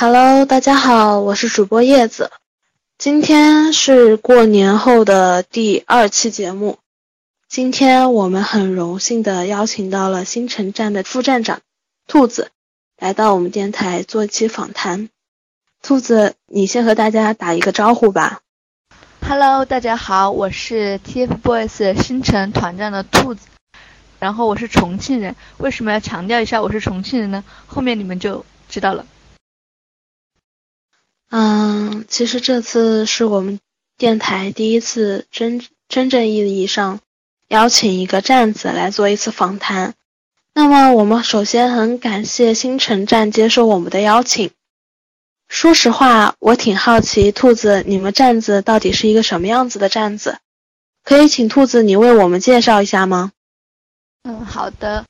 Hello，大家好，我是主播叶子。今天是过年后的第二期节目。今天我们很荣幸的邀请到了新城站的副站长兔子来到我们电台做一期访谈。兔子，你先和大家打一个招呼吧。Hello，大家好，我是 TFBOYS 星城团战的兔子。然后我是重庆人，为什么要强调一下我是重庆人呢？后面你们就知道了。嗯，其实这次是我们电台第一次真真正意义上邀请一个站子来做一次访谈。那么，我们首先很感谢星辰站接受我们的邀请。说实话，我挺好奇，兔子，你们站子到底是一个什么样子的站子？可以请兔子你为我们介绍一下吗？嗯，好的。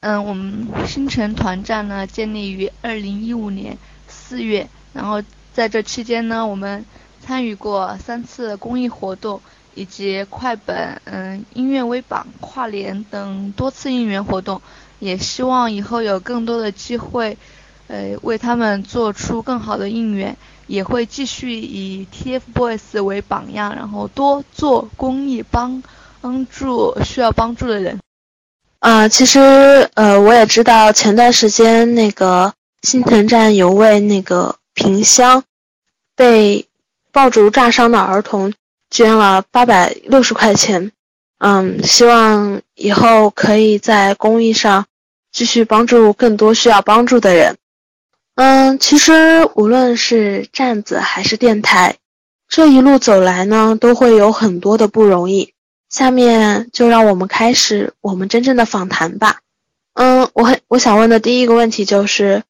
嗯，我们星辰团站呢，建立于二零一五年四月。然后在这期间呢，我们参与过三次公益活动，以及快本、嗯音乐微榜、跨年等多次应援活动，也希望以后有更多的机会，呃为他们做出更好的应援，也会继续以 TFBOYS 为榜样，然后多做公益，帮帮助需要帮助的人。啊，其实呃我也知道前段时间那个新城站有位那个。萍乡被爆竹炸伤的儿童捐了八百六十块钱，嗯，希望以后可以在公益上继续帮助更多需要帮助的人。嗯，其实无论是站子还是电台，这一路走来呢，都会有很多的不容易。下面就让我们开始我们真正的访谈吧。嗯，我很我想问的第一个问题就是。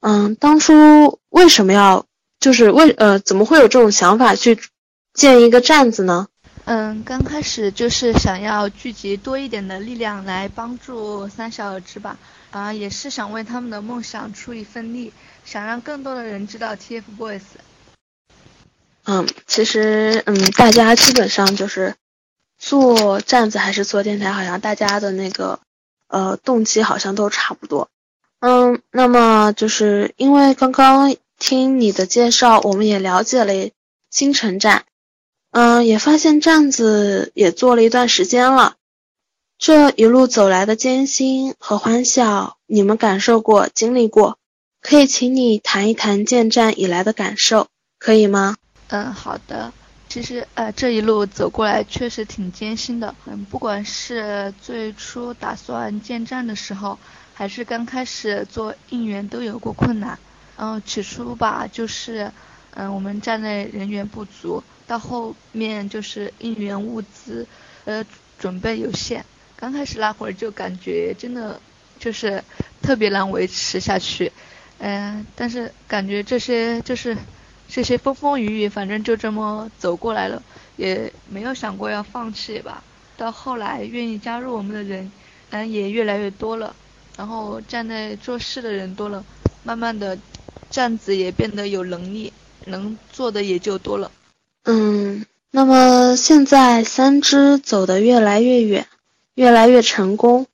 嗯，当初为什么要，就是为呃，怎么会有这种想法去建一个站子呢？嗯，刚开始就是想要聚集多一点的力量来帮助三小儿之吧，啊，也是想为他们的梦想出一份力，想让更多的人知道 TFBOYS。嗯，其实嗯，大家基本上就是做站子还是做电台，好像大家的那个呃动机好像都差不多。嗯，那么就是因为刚刚听你的介绍，我们也了解了新城站，嗯，也发现站子也做了一段时间了。这一路走来的艰辛和欢笑，你们感受过、经历过，可以请你谈一谈建站以来的感受，可以吗？嗯，好的。其实呃，这一路走过来确实挺艰辛的，嗯，不管是最初打算建站的时候。还是刚开始做应援都有过困难，嗯，起初吧，就是，嗯，我们站内人员不足，到后面就是应援物资，呃，准备有限。刚开始那会儿就感觉真的就是特别难维持下去，嗯，但是感觉这些就是这些风风雨雨，反正就这么走过来了，也没有想过要放弃吧。到后来愿意加入我们的人，嗯，也越来越多了。然后站在做事的人多了，慢慢的，站子也变得有能力，能做的也就多了。嗯，那么现在三只走得越来越远，越来越成功。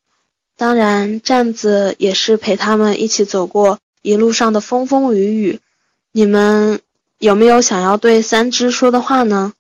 当然，站子也是陪他们一起走过一路上的风风雨雨。你们有没有想要对三只说的话呢？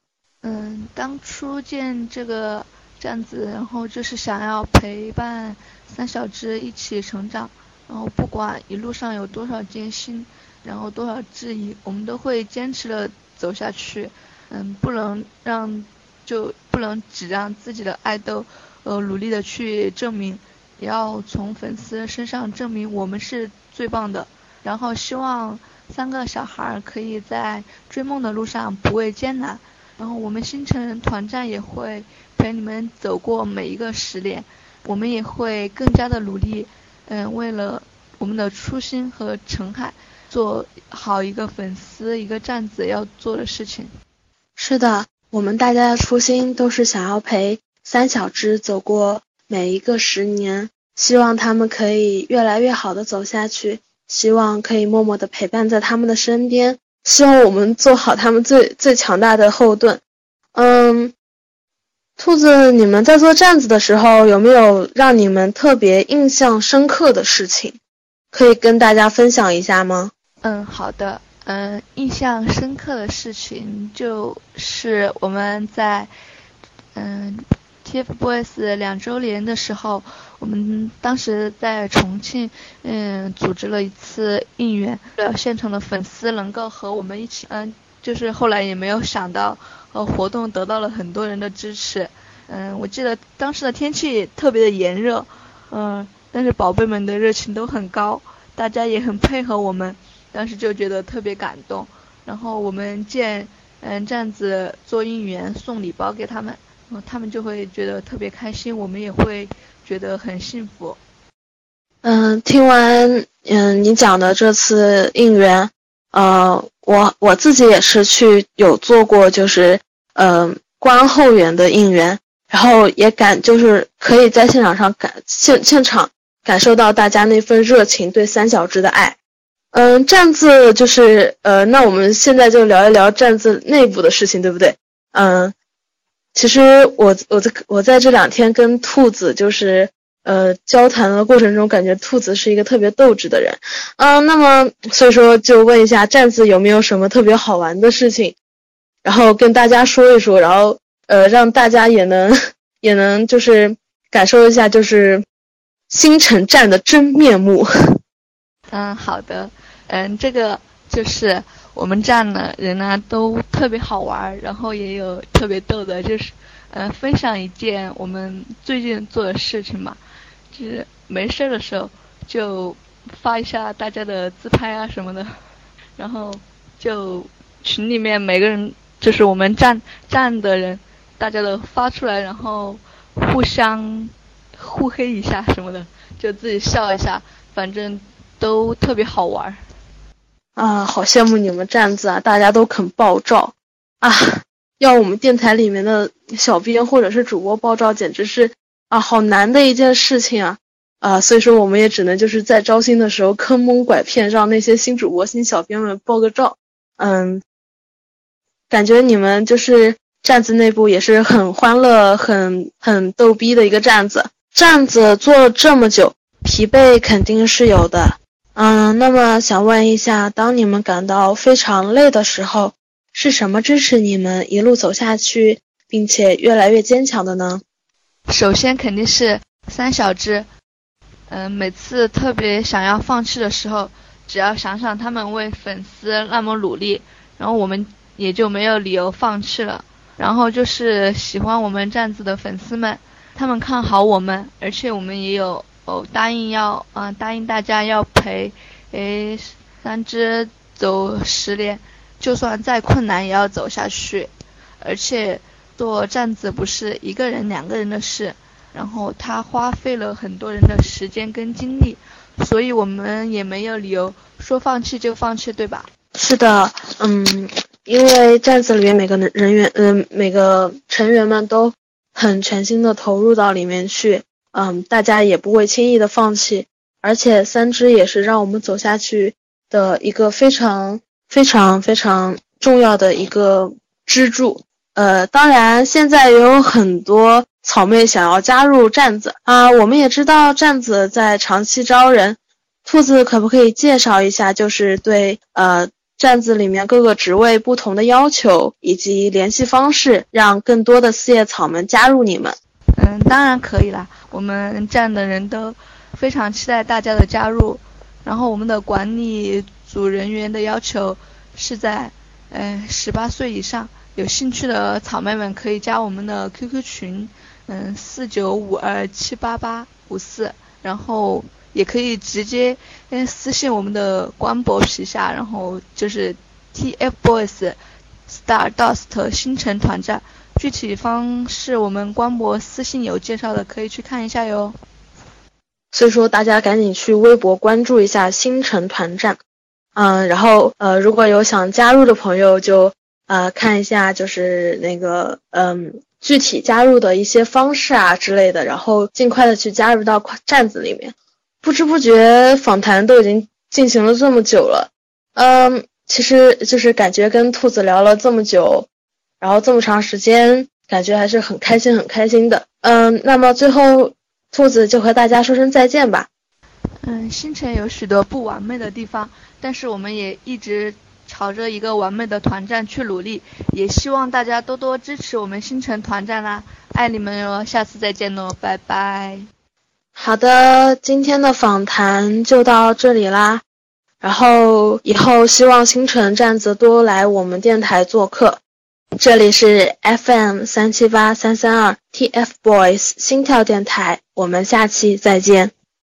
嗯，当初建这个站子，然后就是想要陪伴。三小只一起成长，然后不管一路上有多少艰辛，然后多少质疑，我们都会坚持的走下去。嗯，不能让，就不能只让自己的爱豆，呃，努力的去证明，也要从粉丝身上证明我们是最棒的。然后希望三个小孩可以在追梦的路上不畏艰难。然后我们星辰团战也会陪你们走过每一个十年。我们也会更加的努力，嗯，为了我们的初心和澄海做好一个粉丝一个站子要做的事情。是的，我们大家的初心都是想要陪三小只走过每一个十年，希望他们可以越来越好的走下去，希望可以默默的陪伴在他们的身边，希望我们做好他们最最强大的后盾。嗯。兔子，你们在做站子的时候，有没有让你们特别印象深刻的事情，可以跟大家分享一下吗？嗯，好的。嗯，印象深刻的事情就是我们在嗯 TFBOYS 两周年的时候，我们当时在重庆嗯组织了一次应援，现场的粉丝能够和我们一起嗯，就是后来也没有想到。呃，活动得到了很多人的支持，嗯，我记得当时的天气特别的炎热，嗯，但是宝贝们的热情都很高，大家也很配合我们，当时就觉得特别感动。然后我们见，嗯，这样子做应援送礼包给他们，嗯，他们就会觉得特别开心，我们也会觉得很幸福。嗯，听完嗯你讲的这次应援，呃，我我自己也是去有做过，就是。嗯，观后援的应援，然后也感就是可以在现场上感现现场感受到大家那份热情对三小只的爱。嗯，站子就是呃，那我们现在就聊一聊站子内部的事情，对不对？嗯，其实我我在我在这两天跟兔子就是呃交谈的过程中，感觉兔子是一个特别斗志的人。嗯，那么所以说就问一下站子有没有什么特别好玩的事情？然后跟大家说一说，然后呃，让大家也能也能就是感受一下，就是星辰站的真面目。嗯，好的，嗯，这个就是我们站的人呢都特别好玩，然后也有特别逗的，就是嗯，分享一件我们最近做的事情嘛，就是没事的时候就发一下大家的自拍啊什么的，然后就群里面每个人。就是我们站站的人，大家都发出来，然后互相互黑一下什么的，就自己笑一下，反正都特别好玩。啊，好羡慕你们站子啊！大家都肯爆照啊！要我们电台里面的小编或者是主播爆照，简直是啊，好难的一件事情啊！啊，所以说我们也只能就是在招新的时候坑蒙拐骗，让那些新主播、新小编们爆个照。嗯。感觉你们就是站子内部也是很欢乐、很很逗逼的一个站子。站子做了这么久，疲惫肯定是有的。嗯，那么想问一下，当你们感到非常累的时候，是什么支持你们一路走下去，并且越来越坚强的呢？首先肯定是三小只。嗯，每次特别想要放弃的时候，只要想想他们为粉丝那么努力，然后我们。也就没有理由放弃了。然后就是喜欢我们站子的粉丝们，他们看好我们，而且我们也有哦答应要啊答应大家要陪诶三只走十年，就算再困难也要走下去。而且做站子不是一个人两个人的事，然后他花费了很多人的时间跟精力，所以我们也没有理由说放弃就放弃，对吧？是的，嗯。因为站子里面每个人员，嗯，每个成员们都很全心的投入到里面去，嗯，大家也不会轻易的放弃，而且三只也是让我们走下去的一个非常非常非常重要的一个支柱。呃，当然现在也有很多草妹想要加入站子啊，我们也知道站子在长期招人，兔子可不可以介绍一下，就是对呃。站子里面各个职位不同的要求以及联系方式，让更多的四叶草们加入你们。嗯，当然可以啦。我们站的人都非常期待大家的加入。然后我们的管理组人员的要求是在，呃，十八岁以上。有兴趣的草妹们可以加我们的 QQ 群，嗯，四九五二七八八五四。然后。也可以直接嗯私信我们的官博皮下，然后就是 TFBOYS Stardust 星辰团战，具体方式我们官博私信有介绍的，可以去看一下哟。所以说大家赶紧去微博关注一下星辰团战。嗯，然后呃，如果有想加入的朋友，就呃看一下，就是那个嗯具体加入的一些方式啊之类的，然后尽快的去加入到站子里面。不知不觉访谈都已经进行了这么久了，嗯，其实就是感觉跟兔子聊了这么久，然后这么长时间，感觉还是很开心很开心的。嗯，那么最后兔子就和大家说声再见吧。嗯，星辰有许多不完美的地方，但是我们也一直朝着一个完美的团战去努力，也希望大家多多支持我们星辰团战啦！爱你们哟，下次再见喽，拜拜。好的，今天的访谈就到这里啦，然后以后希望星辰站子多来我们电台做客，这里是 FM 三七八三三二 TFBOYS 心跳电台，我们下期再见。